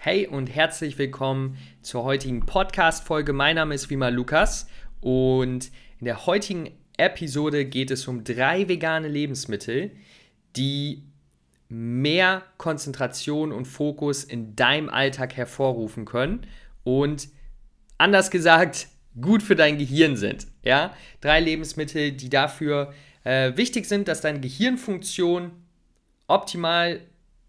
Hey und herzlich willkommen zur heutigen Podcast-Folge. Mein Name ist Wima Lukas und in der heutigen Episode geht es um drei vegane Lebensmittel, die mehr Konzentration und Fokus in deinem Alltag hervorrufen können und anders gesagt gut für dein Gehirn sind. Ja, drei Lebensmittel, die dafür äh, wichtig sind, dass deine Gehirnfunktion optimal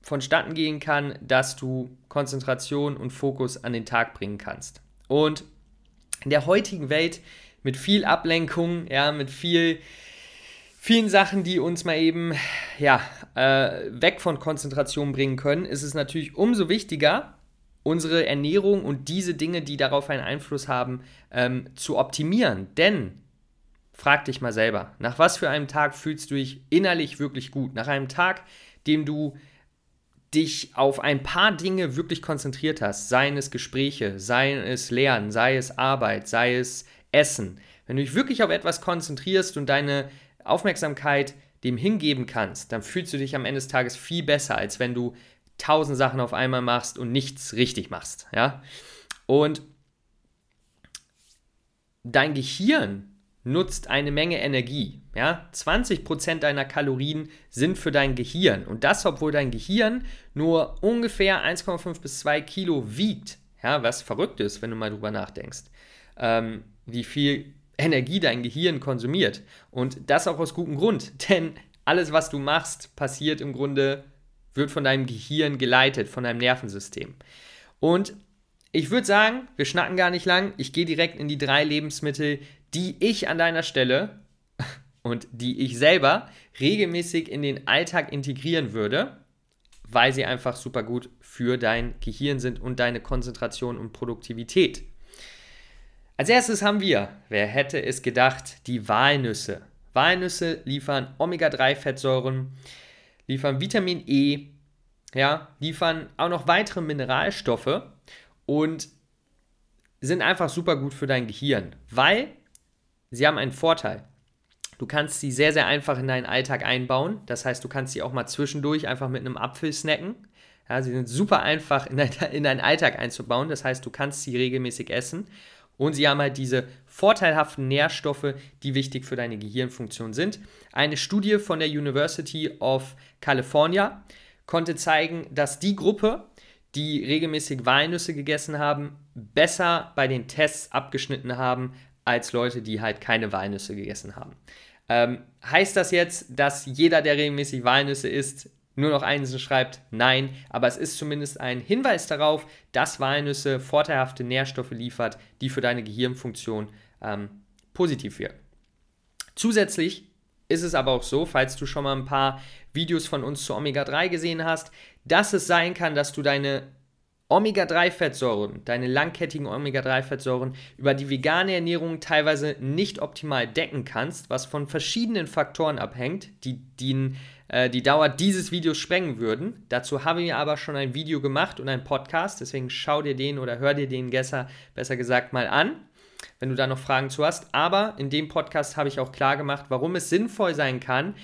vonstatten gehen kann, dass du Konzentration und Fokus an den Tag bringen kannst. Und in der heutigen Welt mit viel Ablenkung, ja, mit viel, vielen Sachen, die uns mal eben ja, äh, weg von Konzentration bringen können, ist es natürlich umso wichtiger, unsere Ernährung und diese Dinge, die darauf einen Einfluss haben, ähm, zu optimieren. Denn frag dich mal selber, nach was für einem Tag fühlst du dich innerlich wirklich gut? Nach einem Tag, dem du dich auf ein paar Dinge wirklich konzentriert hast, seien es Gespräche, sei es Lernen, sei es Arbeit, sei es Essen, wenn du dich wirklich auf etwas konzentrierst und deine Aufmerksamkeit dem hingeben kannst, dann fühlst du dich am Ende des Tages viel besser, als wenn du tausend Sachen auf einmal machst und nichts richtig machst. Ja? Und dein Gehirn nutzt eine Menge Energie. Ja? 20% deiner Kalorien sind für dein Gehirn. Und das, obwohl dein Gehirn nur ungefähr 1,5 bis 2 Kilo wiegt. Ja, was verrückt ist, wenn du mal drüber nachdenkst. Ähm, wie viel Energie dein Gehirn konsumiert. Und das auch aus gutem Grund. Denn alles, was du machst, passiert im Grunde, wird von deinem Gehirn geleitet, von deinem Nervensystem. Und ich würde sagen, wir schnacken gar nicht lang. Ich gehe direkt in die drei Lebensmittel, die ich an deiner Stelle und die ich selber regelmäßig in den Alltag integrieren würde, weil sie einfach super gut für dein Gehirn sind und deine Konzentration und Produktivität. Als erstes haben wir, wer hätte es gedacht, die Walnüsse. Walnüsse liefern Omega-3-Fettsäuren, liefern Vitamin E, ja, liefern auch noch weitere Mineralstoffe und sind einfach super gut für dein Gehirn, weil sie haben einen Vorteil. Du kannst sie sehr, sehr einfach in deinen Alltag einbauen. Das heißt, du kannst sie auch mal zwischendurch einfach mit einem Apfel snacken. Ja, sie sind super einfach in, dein, in deinen Alltag einzubauen. Das heißt, du kannst sie regelmäßig essen. Und sie haben halt diese vorteilhaften Nährstoffe, die wichtig für deine Gehirnfunktion sind. Eine Studie von der University of California konnte zeigen, dass die Gruppe, die regelmäßig Walnüsse gegessen haben, besser bei den Tests abgeschnitten haben als Leute, die halt keine Walnüsse gegessen haben. Ähm, heißt das jetzt, dass jeder, der regelmäßig Walnüsse isst, nur noch Einsen schreibt? Nein, aber es ist zumindest ein Hinweis darauf, dass Walnüsse vorteilhafte Nährstoffe liefert, die für deine Gehirnfunktion ähm, positiv wirken. Zusätzlich ist es aber auch so, falls du schon mal ein paar Videos von uns zu Omega-3 gesehen hast, dass es sein kann, dass du deine Omega-3-Fettsäuren, deine langkettigen Omega-3-Fettsäuren über die vegane Ernährung teilweise nicht optimal decken kannst, was von verschiedenen Faktoren abhängt, die, die äh, die Dauer dieses Videos sprengen würden. Dazu haben wir aber schon ein Video gemacht und ein Podcast, deswegen schau dir den oder hör dir den besser, besser gesagt mal an, wenn du da noch Fragen zu hast. Aber in dem Podcast habe ich auch klar gemacht, warum es sinnvoll sein kann,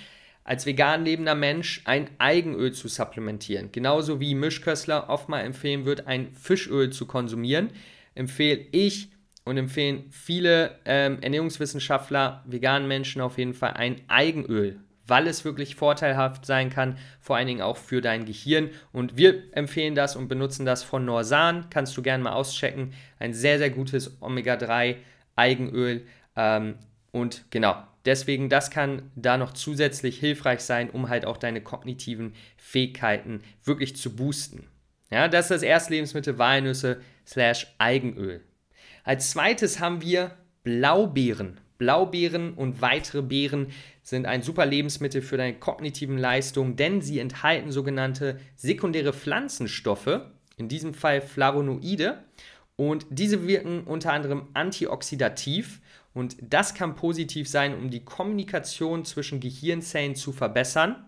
als vegan lebender Mensch ein Eigenöl zu supplementieren. Genauso wie Mischköstler oft mal empfehlen wird, ein Fischöl zu konsumieren, empfehle ich und empfehlen viele ähm, Ernährungswissenschaftler, veganen Menschen auf jeden Fall ein Eigenöl, weil es wirklich vorteilhaft sein kann, vor allen Dingen auch für dein Gehirn. Und wir empfehlen das und benutzen das von Norsan, kannst du gerne mal auschecken. Ein sehr, sehr gutes Omega-3 Eigenöl. Ähm, und genau, Deswegen, das kann da noch zusätzlich hilfreich sein, um halt auch deine kognitiven Fähigkeiten wirklich zu boosten. Ja, das ist das erste Lebensmittel Walnüsse slash Eigenöl. Als zweites haben wir Blaubeeren. Blaubeeren und weitere Beeren sind ein super Lebensmittel für deine kognitiven Leistungen, denn sie enthalten sogenannte sekundäre Pflanzenstoffe, in diesem Fall Flavonoide, und diese wirken unter anderem antioxidativ und das kann positiv sein, um die Kommunikation zwischen Gehirnzellen zu verbessern.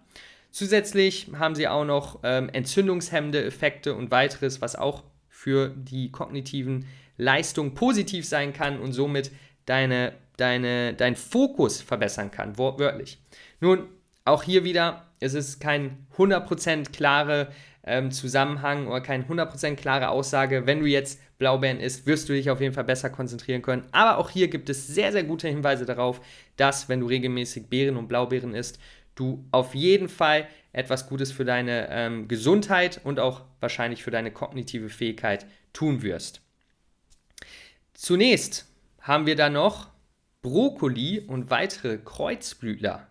Zusätzlich haben sie auch noch ähm, entzündungshemmende Effekte und weiteres, was auch für die kognitiven Leistungen positiv sein kann und somit deine, deine, dein Fokus verbessern kann, wortwörtlich. Nun, auch hier wieder, es ist kein 100% klare ähm, Zusammenhang oder keine 100% klare Aussage. Wenn du jetzt Blaubeeren isst, wirst du dich auf jeden Fall besser konzentrieren können. Aber auch hier gibt es sehr, sehr gute Hinweise darauf, dass wenn du regelmäßig Beeren und Blaubeeren isst, du auf jeden Fall etwas Gutes für deine ähm, Gesundheit und auch wahrscheinlich für deine kognitive Fähigkeit tun wirst. Zunächst haben wir da noch Brokkoli und weitere Kreuzblütler.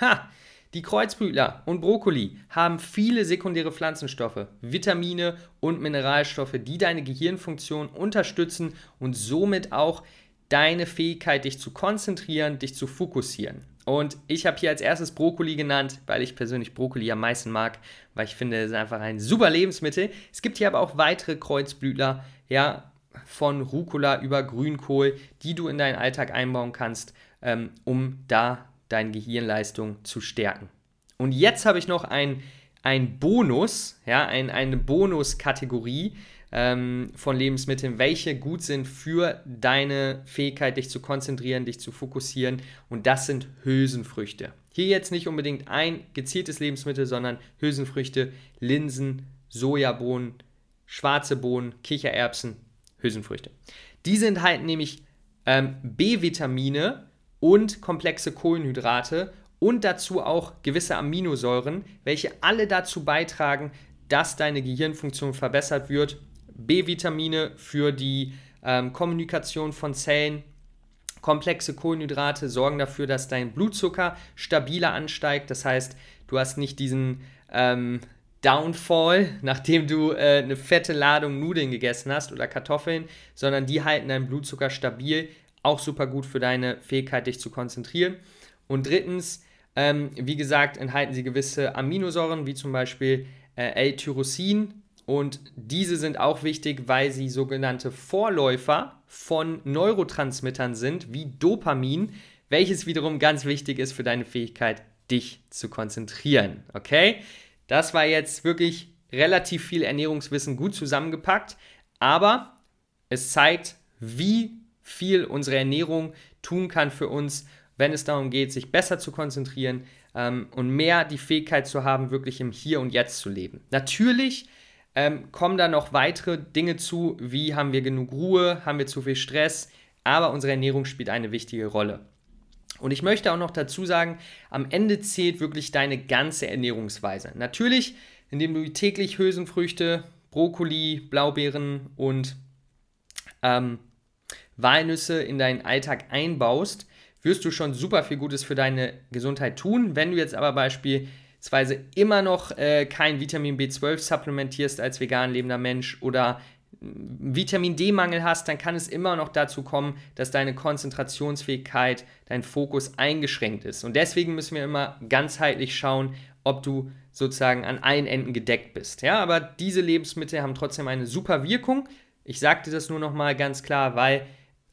Ha! Die Kreuzblütler und Brokkoli haben viele sekundäre Pflanzenstoffe, Vitamine und Mineralstoffe, die deine Gehirnfunktion unterstützen und somit auch deine Fähigkeit, dich zu konzentrieren, dich zu fokussieren. Und ich habe hier als erstes Brokkoli genannt, weil ich persönlich Brokkoli am meisten mag, weil ich finde, es ist einfach ein super Lebensmittel. Es gibt hier aber auch weitere Kreuzblütler, ja, von Rucola über Grünkohl, die du in deinen Alltag einbauen kannst, ähm, um da deine Gehirnleistung zu stärken. Und jetzt habe ich noch ein, ein Bonus, ja, ein, eine Bonuskategorie, ähm, von Lebensmitteln, welche gut sind für deine Fähigkeit, dich zu konzentrieren, dich zu fokussieren. Und das sind Hülsenfrüchte. Hier jetzt nicht unbedingt ein gezieltes Lebensmittel, sondern Hülsenfrüchte, Linsen, Sojabohnen, schwarze Bohnen, Kichererbsen, Hülsenfrüchte. Die enthalten nämlich ähm, B-Vitamine und komplexe Kohlenhydrate und dazu auch gewisse Aminosäuren, welche alle dazu beitragen, dass deine Gehirnfunktion verbessert wird B-Vitamine für die ähm, Kommunikation von Zellen. Komplexe Kohlenhydrate sorgen dafür, dass dein Blutzucker stabiler ansteigt. Das heißt, du hast nicht diesen ähm, Downfall, nachdem du äh, eine fette Ladung Nudeln gegessen hast oder Kartoffeln, sondern die halten deinen Blutzucker stabil. Auch super gut für deine Fähigkeit, dich zu konzentrieren. Und drittens, ähm, wie gesagt, enthalten sie gewisse Aminosäuren, wie zum Beispiel äh, L-Tyrosin, und diese sind auch wichtig, weil sie sogenannte Vorläufer von Neurotransmittern sind, wie Dopamin, welches wiederum ganz wichtig ist für deine Fähigkeit, dich zu konzentrieren. Okay? Das war jetzt wirklich relativ viel Ernährungswissen gut zusammengepackt, aber es zeigt, wie viel unsere Ernährung tun kann für uns, wenn es darum geht, sich besser zu konzentrieren ähm, und mehr die Fähigkeit zu haben, wirklich im Hier und Jetzt zu leben. Natürlich ähm, kommen da noch weitere Dinge zu, wie haben wir genug Ruhe, haben wir zu viel Stress, aber unsere Ernährung spielt eine wichtige Rolle. Und ich möchte auch noch dazu sagen, am Ende zählt wirklich deine ganze Ernährungsweise. Natürlich, indem du täglich Hülsenfrüchte, Brokkoli, Blaubeeren und ähm, Walnüsse in deinen Alltag einbaust, wirst du schon super viel Gutes für deine Gesundheit tun. Wenn du jetzt aber beispielsweise immer noch äh, kein Vitamin B12 supplementierst als vegan lebender Mensch oder Vitamin D-Mangel hast, dann kann es immer noch dazu kommen, dass deine Konzentrationsfähigkeit, dein Fokus eingeschränkt ist. Und deswegen müssen wir immer ganzheitlich schauen, ob du sozusagen an allen Enden gedeckt bist. Ja, aber diese Lebensmittel haben trotzdem eine super Wirkung. Ich sagte das nur noch mal ganz klar, weil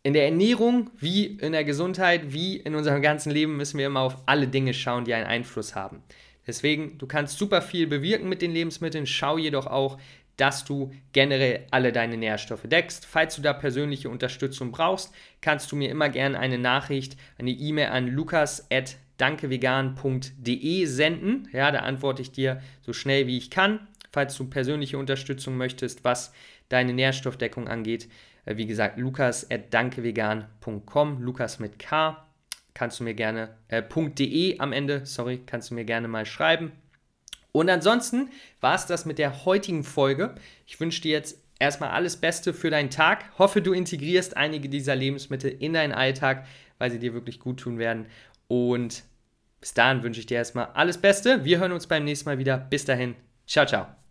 in der Ernährung wie in der Gesundheit wie in unserem ganzen Leben müssen wir immer auf alle Dinge schauen, die einen Einfluss haben. Deswegen, du kannst super viel bewirken mit den Lebensmitteln, schau jedoch auch, dass du generell alle deine Nährstoffe deckst. Falls du da persönliche Unterstützung brauchst, kannst du mir immer gerne eine Nachricht, eine E-Mail an lukas.dankevegan.de senden. Ja, da antworte ich dir so schnell wie ich kann. Falls du persönliche Unterstützung möchtest, was deine Nährstoffdeckung angeht, wie gesagt, lukas.dankevegan.com, Lukas mit K kannst du mir gerne, äh, .de am Ende, sorry, kannst du mir gerne mal schreiben. Und ansonsten war es das mit der heutigen Folge. Ich wünsche dir jetzt erstmal alles Beste für deinen Tag. Hoffe, du integrierst einige dieser Lebensmittel in deinen Alltag, weil sie dir wirklich gut tun werden. Und bis dahin wünsche ich dir erstmal alles Beste. Wir hören uns beim nächsten Mal wieder. Bis dahin. Ciao, ciao.